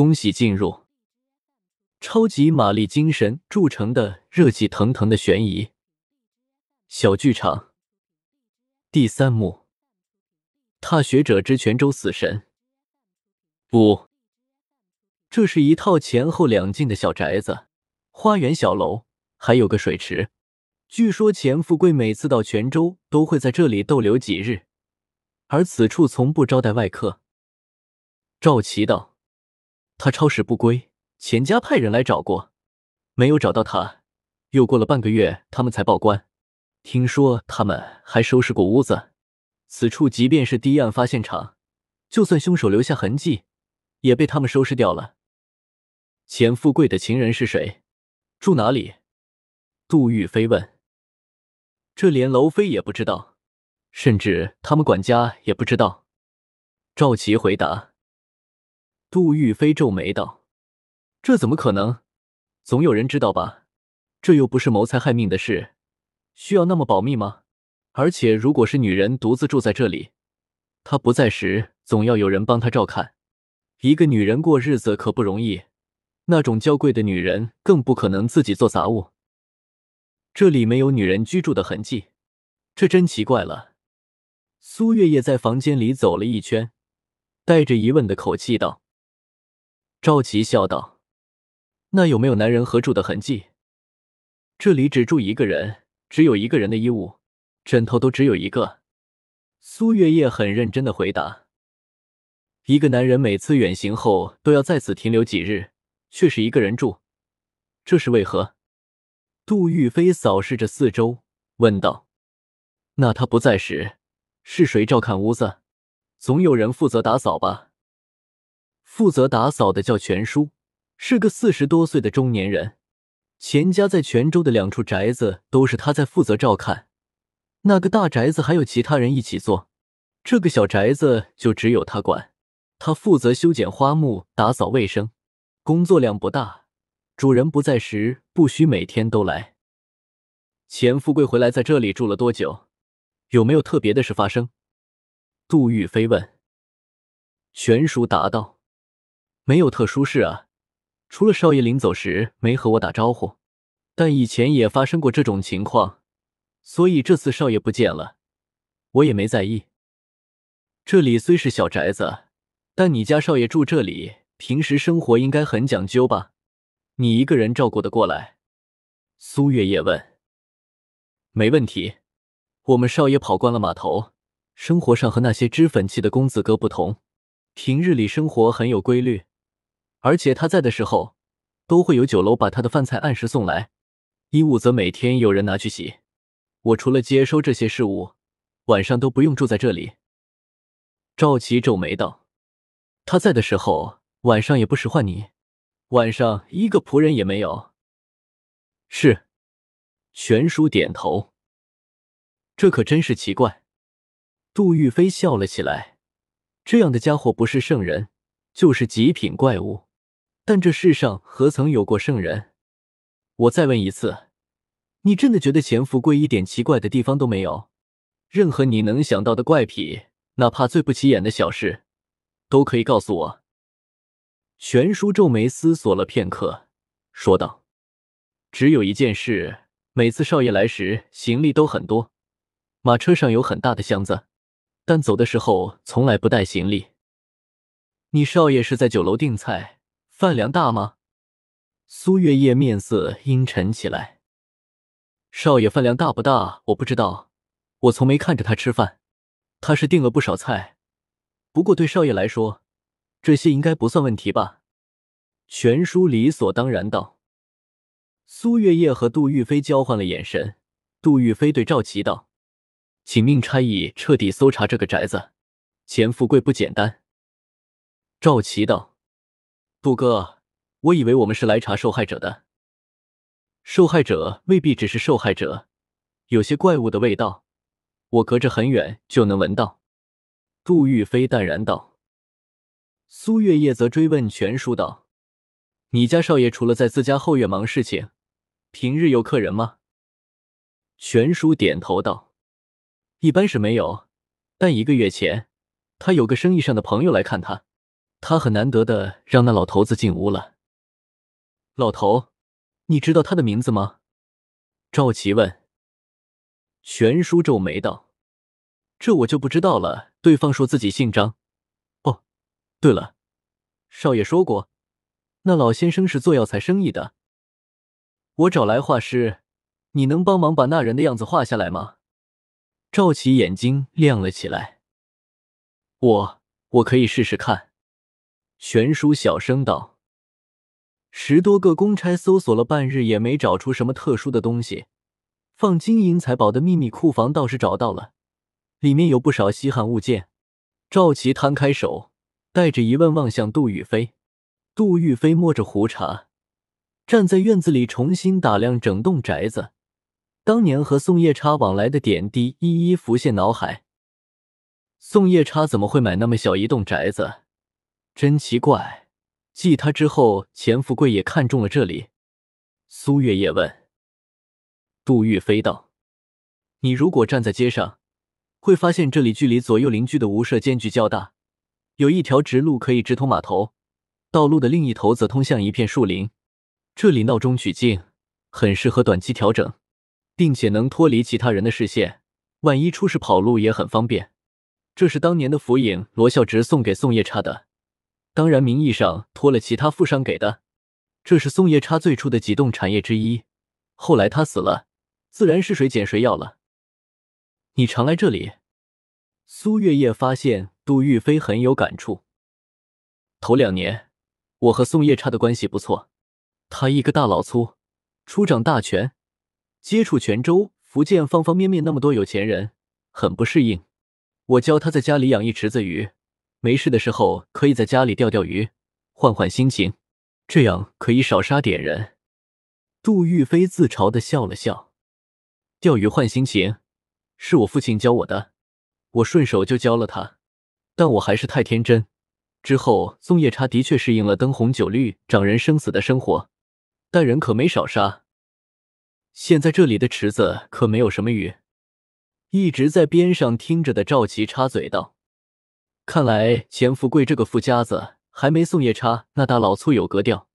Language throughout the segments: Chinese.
恭喜进入。超级玛丽精神铸成的热气腾腾的悬疑。小剧场。第三幕：踏雪者之泉州死神。五，这是一套前后两进的小宅子，花园、小楼，还有个水池。据说钱富贵每次到泉州都会在这里逗留几日，而此处从不招待外客。赵琦道：“他超时不归，钱家派人来找过，没有找到他。又过了半个月，他们才报官。听说他们还收拾过屋子。此处即便是第一案发现场，就算凶手留下痕迹，也被他们收拾掉了。钱富贵的情人是谁？住哪里？”杜玉飞问。这连楼妃也不知道，甚至他们管家也不知道。赵琦回答。杜玉飞皱眉道：“这怎么可能？总有人知道吧？这又不是谋财害命的事，需要那么保密吗？而且，如果是女人独自住在这里，她不在时，总要有人帮她照看。一个女人过日子可不容易，那种娇贵的女人更不可能自己做杂物。”这里没有女人居住的痕迹，这真奇怪了。苏月夜在房间里走了一圈，带着疑问的口气道：“赵琪笑道，那有没有男人合住的痕迹？这里只住一个人，只有一个人的衣物、枕头都只有一个。”苏月夜很认真的回答：“一个男人每次远行后都要在此停留几日，却是一个人住，这是为何？”杜玉飞扫视着四周，问道：“那他不在时，是谁照看屋子？总有人负责打扫吧？”负责打扫的叫全叔，是个四十多岁的中年人。钱家在泉州的两处宅子都是他在负责照看。那个大宅子还有其他人一起做，这个小宅子就只有他管。他负责修剪花木、打扫卫生，工作量不大。主人不在时，不需每天都来。钱富贵回来在这里住了多久？有没有特别的事发生？杜玉飞问。全叔答道：“没有特殊事啊，除了少爷临走时没和我打招呼，但以前也发生过这种情况，所以这次少爷不见了，我也没在意。这里虽是小宅子，但你家少爷住这里，平时生活应该很讲究吧？”你一个人照顾得过来？苏月夜问。没问题，我们少爷跑惯了码头，生活上和那些脂粉气的公子哥不同，平日里生活很有规律，而且他在的时候，都会有酒楼把他的饭菜按时送来，衣物则每天有人拿去洗。我除了接收这些事务，晚上都不用住在这里。赵琪皱眉道：“他在的时候，晚上也不使唤你。”晚上一个仆人也没有。是，全叔点头。这可真是奇怪。杜玉飞笑了起来。这样的家伙不是圣人，就是极品怪物。但这世上何曾有过圣人？我再问一次，你真的觉得钱福贵一点奇怪的地方都没有？任何你能想到的怪癖，哪怕最不起眼的小事，都可以告诉我。全叔皱眉思索了片刻，说道：“只有一件事，每次少爷来时，行李都很多，马车上有很大的箱子，但走的时候从来不带行李。你少爷是在酒楼订菜，饭量大吗？”苏月夜面色阴沉起来：“少爷饭量大不大，我不知道，我从没看着他吃饭。他是订了不少菜，不过对少爷来说。”这些应该不算问题吧？全叔理所当然道。苏月夜和杜玉飞交换了眼神。杜玉飞对赵琪道：“请命差役彻底搜查这个宅子，钱富贵不简单。”赵琪道：“杜哥，我以为我们是来查受害者的。受害者未必只是受害者，有些怪物的味道，我隔着很远就能闻到。”杜玉飞淡然道。苏月夜则追问全叔道：“你家少爷除了在自家后院忙事情，平日有客人吗？”全叔点头道：“一般是没有，但一个月前，他有个生意上的朋友来看他，他很难得的让那老头子进屋了。老头，你知道他的名字吗？赵琪问。玄叔皱眉道：“这我就不知道了。”对方说自己姓张。哦，对了，少爷说过，那老先生是做药材生意的。我找来画师，你能帮忙把那人的样子画下来吗？赵琪眼睛亮了起来。我我可以试试看。玄叔小声道。十多个公差搜索了半日，也没找出什么特殊的东西。放金银财宝的秘密库房倒是找到了，里面有不少稀罕物件。赵琪摊开手，带着疑问望向杜玉飞。杜玉飞摸着胡茬，站在院子里重新打量整栋宅子。当年和宋夜叉往来的点滴一一浮现脑海。宋夜叉怎么会买那么小一栋宅子？真奇怪。继他之后，钱富贵也看中了这里。苏月夜问杜玉飞道：“你如果站在街上，会发现这里距离左右邻居的屋舍间距较大，有一条直路可以直通码头，道路的另一头则通向一片树林。这里闹中取静，很适合短期调整，并且能脱离其他人的视线，万一出事跑路也很方便。这是当年的府尹罗孝直送给宋夜叉的。”当然，名义上托了其他富商给的，这是松夜叉最初的几栋产业之一。后来他死了，自然是谁捡谁要了。你常来这里？苏月夜发现杜玉飞很有感触。头两年，我和宋夜叉的关系不错。他一个大老粗，出掌大权，接触泉州、福建方方面面那么多有钱人，很不适应。我教他在家里养一池子鱼。没事的时候，可以在家里钓钓鱼，换换心情，这样可以少杀点人。杜玉飞自嘲的笑了笑：“钓鱼换心情，是我父亲教我的，我顺手就教了他。但我还是太天真。之后，宋夜叉的确适应了灯红酒绿、长人生死的生活，但人可没少杀。现在这里的池子可没有什么鱼。”一直在边上听着的赵琪插嘴道。看来钱富贵这个富家子还没宋夜叉那大老粗有格调，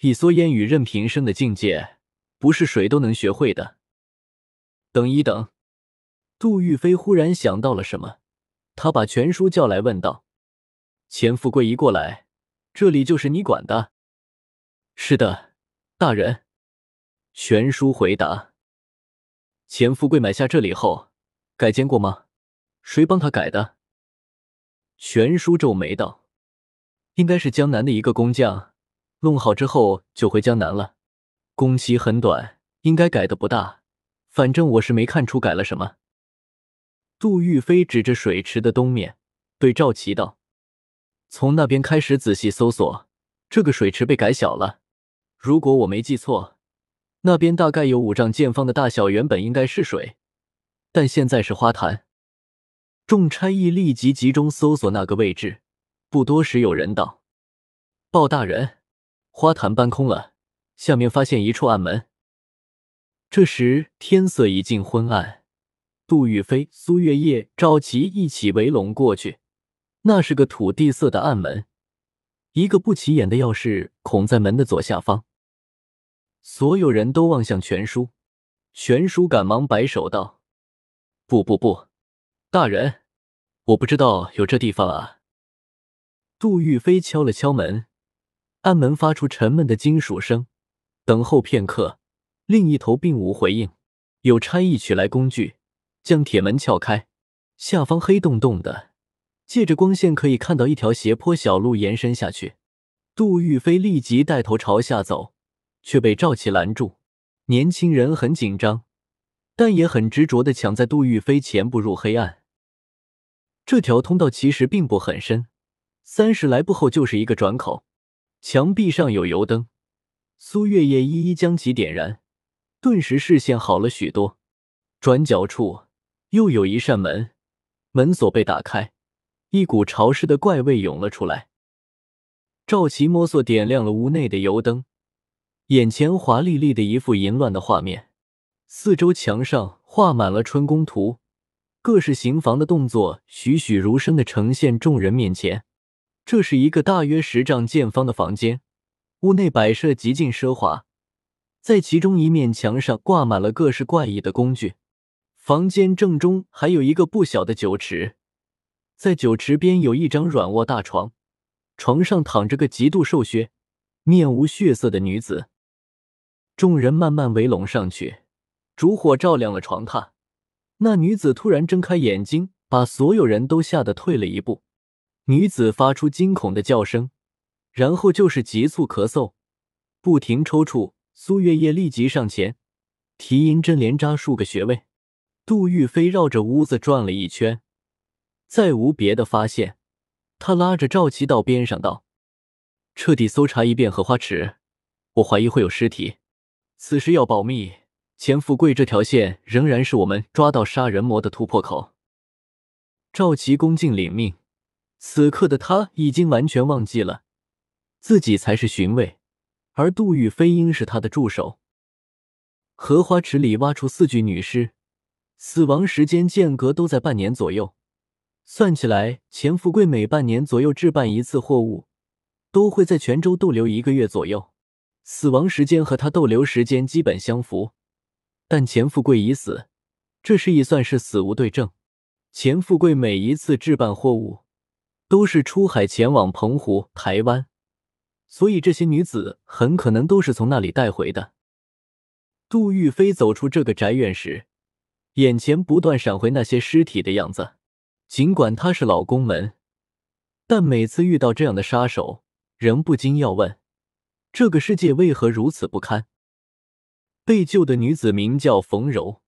一蓑烟雨任平生的境界，不是谁都能学会的。等一等，杜玉飞忽然想到了什么，他把全叔叫来问道：“钱富贵一过来，这里就是你管的？”“是的，大人。”全叔回答。“钱富贵买下这里后，改建过吗？谁帮他改的？”玄叔皱眉道：“应该是江南的一个工匠，弄好之后就回江南了。工期很短，应该改的不大。反正我是没看出改了什么。”杜玉飞指着水池的东面，对赵琪道：“从那边开始仔细搜索，这个水池被改小了。如果我没记错，那边大概有五丈见方的大小，原本应该是水，但现在是花坛。”众差役立即集中搜索那个位置，不多时，有人道：“鲍大人，花坛搬空了，下面发现一处暗门。”这时天色已近昏暗，杜玉飞、苏月夜、赵琪一起围拢过去。那是个土地色的暗门，一个不起眼的钥匙孔在门的左下方。所有人都望向全叔，全叔赶忙摆手道：“不不不，大人。”我不知道有这地方啊！杜玉飞敲了敲门，暗门发出沉闷的金属声。等候片刻，另一头并无回应。有差役取来工具，将铁门撬开，下方黑洞洞的，借着光线可以看到一条斜坡小路延伸下去。杜玉飞立即带头朝下走，却被赵启拦住。年轻人很紧张，但也很执着的抢在杜玉飞前步入黑暗。这条通道其实并不很深，三十来步后就是一个转口，墙壁上有油灯。苏月夜一一将其点燃，顿时视线好了许多。转角处又有一扇门，门锁被打开，一股潮湿的怪味涌了出来。赵奇摸索点亮了屋内的油灯，眼前华丽丽的一幅淫乱的画面，四周墙上画满了春宫图。各式刑房的动作栩栩如生的呈现众人面前，这是一个大约十丈见方的房间，屋内摆设极尽奢华，在其中一面墙上挂满了各式怪异的工具。房间正中还有一个不小的酒池，在酒池边有一张软卧大床，床上躺着个极度瘦削、面无血色的女子。众人慢慢围拢上去，烛火照亮了床榻。那女子突然睁开眼睛，把所有人都吓得退了一步。女子发出惊恐的叫声，然后就是急促咳嗽，不停抽搐。苏月夜立即上前，提银针连扎数个穴位。杜玉飞绕着屋子转了一圈，再无别的发现。他拉着赵琪到边上道：“彻底搜查一遍荷花池，我怀疑会有尸体。此时要保密，钱富贵这条线仍然是我们抓到杀人魔的突破口。”赵琪恭敬领命。此刻的他已经完全忘记了自己才是巡卫，而杜玉飞应是他的助手。荷花池里挖出四具女尸，死亡时间间隔都在半年左右。算起来，钱富贵每半年左右置办一次货物，都会在泉州逗留一个月左右。死亡时间和他逗留时间基本相符，但钱富贵已死，这时已算是死无对证。钱富贵每一次置办货物。都是出海前往澎湖、台湾，所以这些女子很可能都是从那里带回的。杜玉飞走出这个宅院时，眼前不断闪回那些尸体的样子。尽管他是老公门，但每次遇到这样的杀手，仍不禁要问：这个世界为何如此不堪？被救的女子名叫冯柔，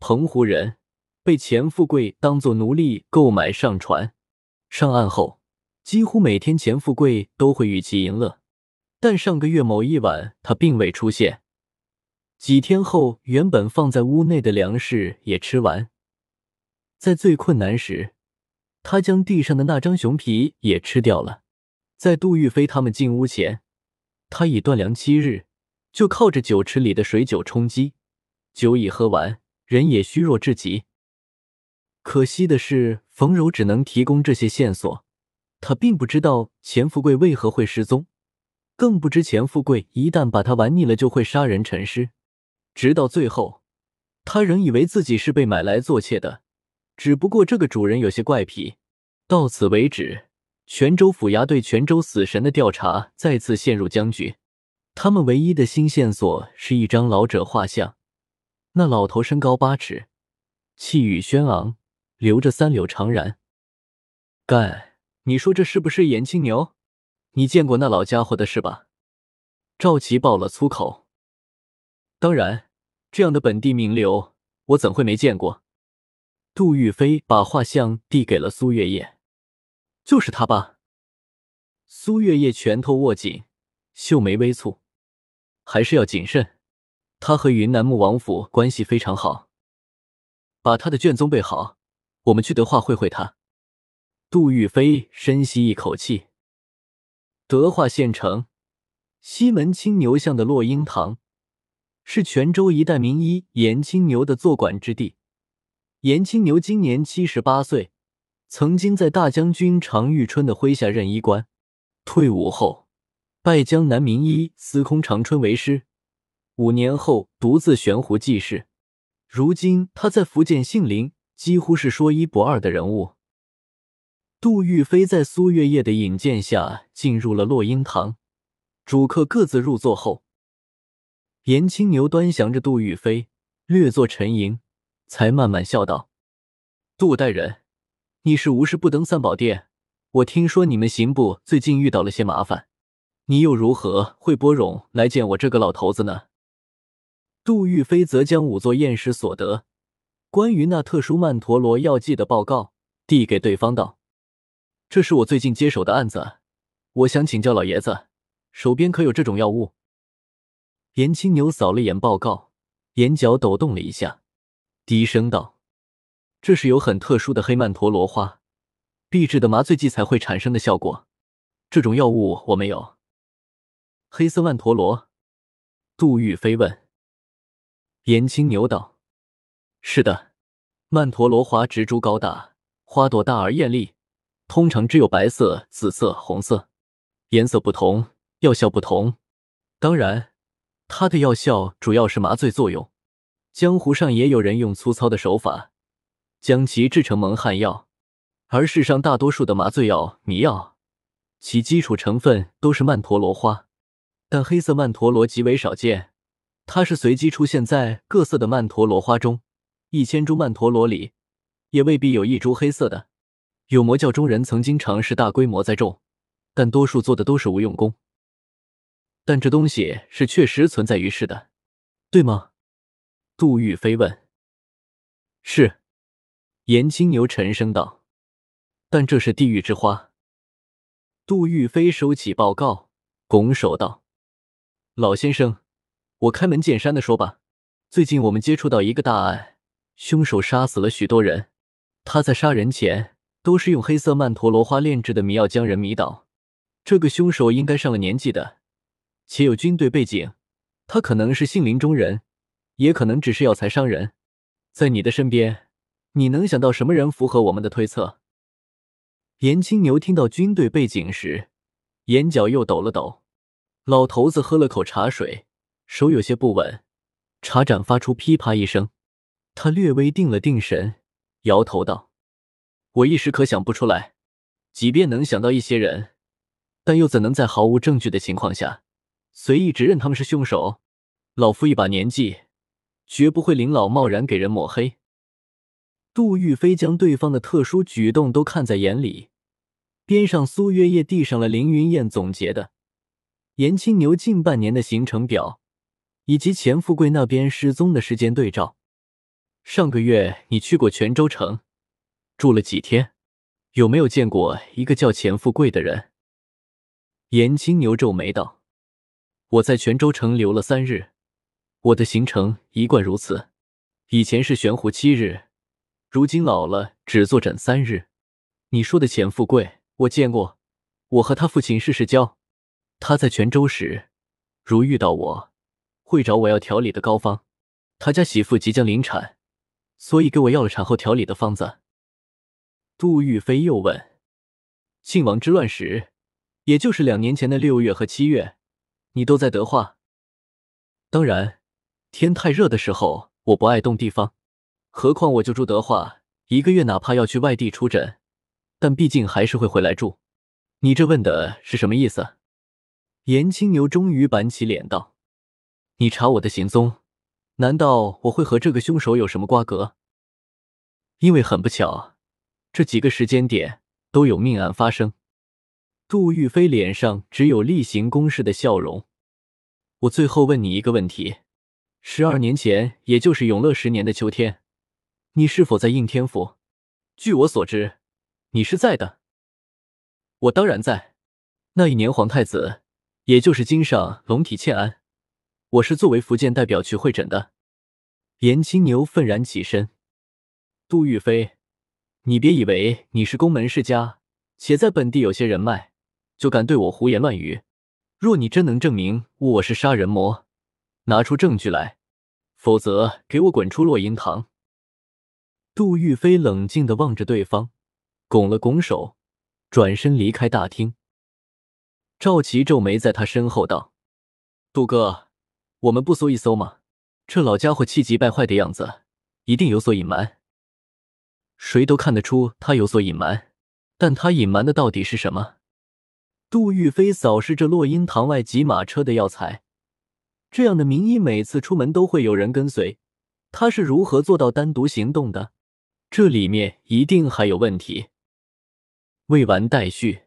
澎湖人，被钱富贵当作奴隶购买上船。上岸后，几乎每天钱富贵都会与其淫乐，但上个月某一晚他并未出现。几天后，原本放在屋内的粮食也吃完，在最困难时，他将地上的那张熊皮也吃掉了。在杜玉飞他们进屋前，他已断粮七日，就靠着酒池里的水酒充饥，酒已喝完，人也虚弱至极。可惜的是，冯柔只能提供这些线索，他并不知道钱富贵为何会失踪，更不知钱富贵一旦把他玩腻了，就会杀人沉尸。直到最后，他仍以为自己是被买来做妾的，只不过这个主人有些怪癖。到此为止，泉州府衙对泉州死神的调查再次陷入僵局。他们唯一的新线索是一张老者画像，那老头身高八尺，气宇轩昂。留着三绺长髯，干！你说这是不是颜青牛？你见过那老家伙的是吧？赵琪爆了粗口。当然，这样的本地名流，我怎会没见过？杜玉飞把画像递给了苏月夜，就是他吧？苏月夜拳头握紧，秀眉微蹙，还是要谨慎。他和云南穆王府关系非常好，把他的卷宗备好。我们去德化会会他。杜玉飞深吸一口气。德化县城西门青牛巷的落英堂，是泉州一代名医严青牛的坐馆之地。严青牛今年七十八岁，曾经在大将军常遇春的麾下任医官，退伍后拜江南名医司空长春为师，五年后独自悬壶济世。如今他在福建杏林。几乎是说一不二的人物。杜玉飞在苏月夜的引荐下进入了落英堂，主客各自入座后，严青牛端详着杜玉飞，略作沉吟，才慢慢笑道：“杜大人，你是无事不登三宝殿。我听说你们刑部最近遇到了些麻烦，你又如何会拨冗来见我这个老头子呢？”杜玉飞则将五座验尸所得。关于那特殊曼陀罗药剂的报告递给对方道：“这是我最近接手的案子，我想请教老爷子，手边可有这种药物？”严青牛扫了眼报告，眼角抖动了一下，低声道：“这是有很特殊的黑曼陀罗花，秘制的麻醉剂才会产生的效果。这种药物我没有。”黑色曼陀罗，杜玉飞问。严青牛道。是的，曼陀罗花植株高大，花朵大而艳丽，通常只有白色、紫色、红色，颜色不同，药效不同。当然，它的药效主要是麻醉作用。江湖上也有人用粗糙的手法将其制成蒙汗药，而世上大多数的麻醉药、迷药，其基础成分都是曼陀罗花，但黑色曼陀罗极为少见。它是随机出现在各色的曼陀罗花中，一千株曼陀罗里也未必有一株黑色的。有魔教中人曾经尝试大规模栽种，但多数做的都是无用功。但这东西是确实存在于世的，对吗？杜玉飞问。是，严青牛沉声道。但这是地狱之花。杜玉飞收起报告，拱手道：“老先生。”我开门见山的说吧，最近我们接触到一个大案，凶手杀死了许多人。他在杀人前都是用黑色曼陀罗花炼制的迷药将人迷倒。这个凶手应该上了年纪的，且有军队背景。他可能是杏林中人，也可能只是药材商人。在你的身边，你能想到什么人符合我们的推测？严青牛听到军队背景时，眼角又抖了抖。老头子喝了口茶水。手有些不稳，茶盏发出噼啪一声。他略微定了定神，摇头道：“我一时可想不出来。即便能想到一些人，但又怎能在毫无证据的情况下随意指认他们是凶手？老夫一把年纪，绝不会临老贸然给人抹黑。”杜玉飞将对方的特殊举动都看在眼里，边上苏月夜递上了凌云燕总结的严青牛近半年的行程表。以及钱富贵那边失踪的时间对照。上个月你去过泉州城，住了几天？有没有见过一个叫钱富贵的人？严青牛皱眉道：“我在泉州城留了三日，我的行程一贯如此。以前是悬壶七日，如今老了只坐诊三日。你说的钱富贵，我见过，我和他父亲是世交。他在泉州时，如遇到我。”会找我要调理的膏方，他家媳妇即将临产，所以给我要了产后调理的方子。杜玉飞又问：“庆王之乱时，也就是两年前的六月和七月，你都在德化？当然，天太热的时候，我不爱动地方，何况我就住德化，一个月哪怕要去外地出诊，但毕竟还是会回来住。你这问的是什么意思？”严青牛终于板起脸道。你查我的行踪，难道我会和这个凶手有什么瓜葛？因为很不巧，这几个时间点都有命案发生。杜玉飞脸上只有例行公事的笑容。我最后问你一个问题：十二年前，也就是永乐十年的秋天，你是否在应天府？据我所知，你是在的。我当然在。那一年，皇太子，也就是今上龙体欠安。我是作为福建代表去会诊的。严青牛愤然起身。杜玉飞，你别以为你是宫门世家，且在本地有些人脉，就敢对我胡言乱语。若你真能证明我是杀人魔，拿出证据来，否则给我滚出落英堂。杜玉飞冷静的望着对方，拱了拱手，转身离开大厅。赵琪皱眉在他身后道：“杜哥。”我们不搜一搜吗？这老家伙气急败坏的样子，一定有所隐瞒。谁都看得出他有所隐瞒，但他隐瞒的到底是什么？杜玉飞扫视着落英堂外挤马车的药材，这样的名医每次出门都会有人跟随，他是如何做到单独行动的？这里面一定还有问题。未完待续。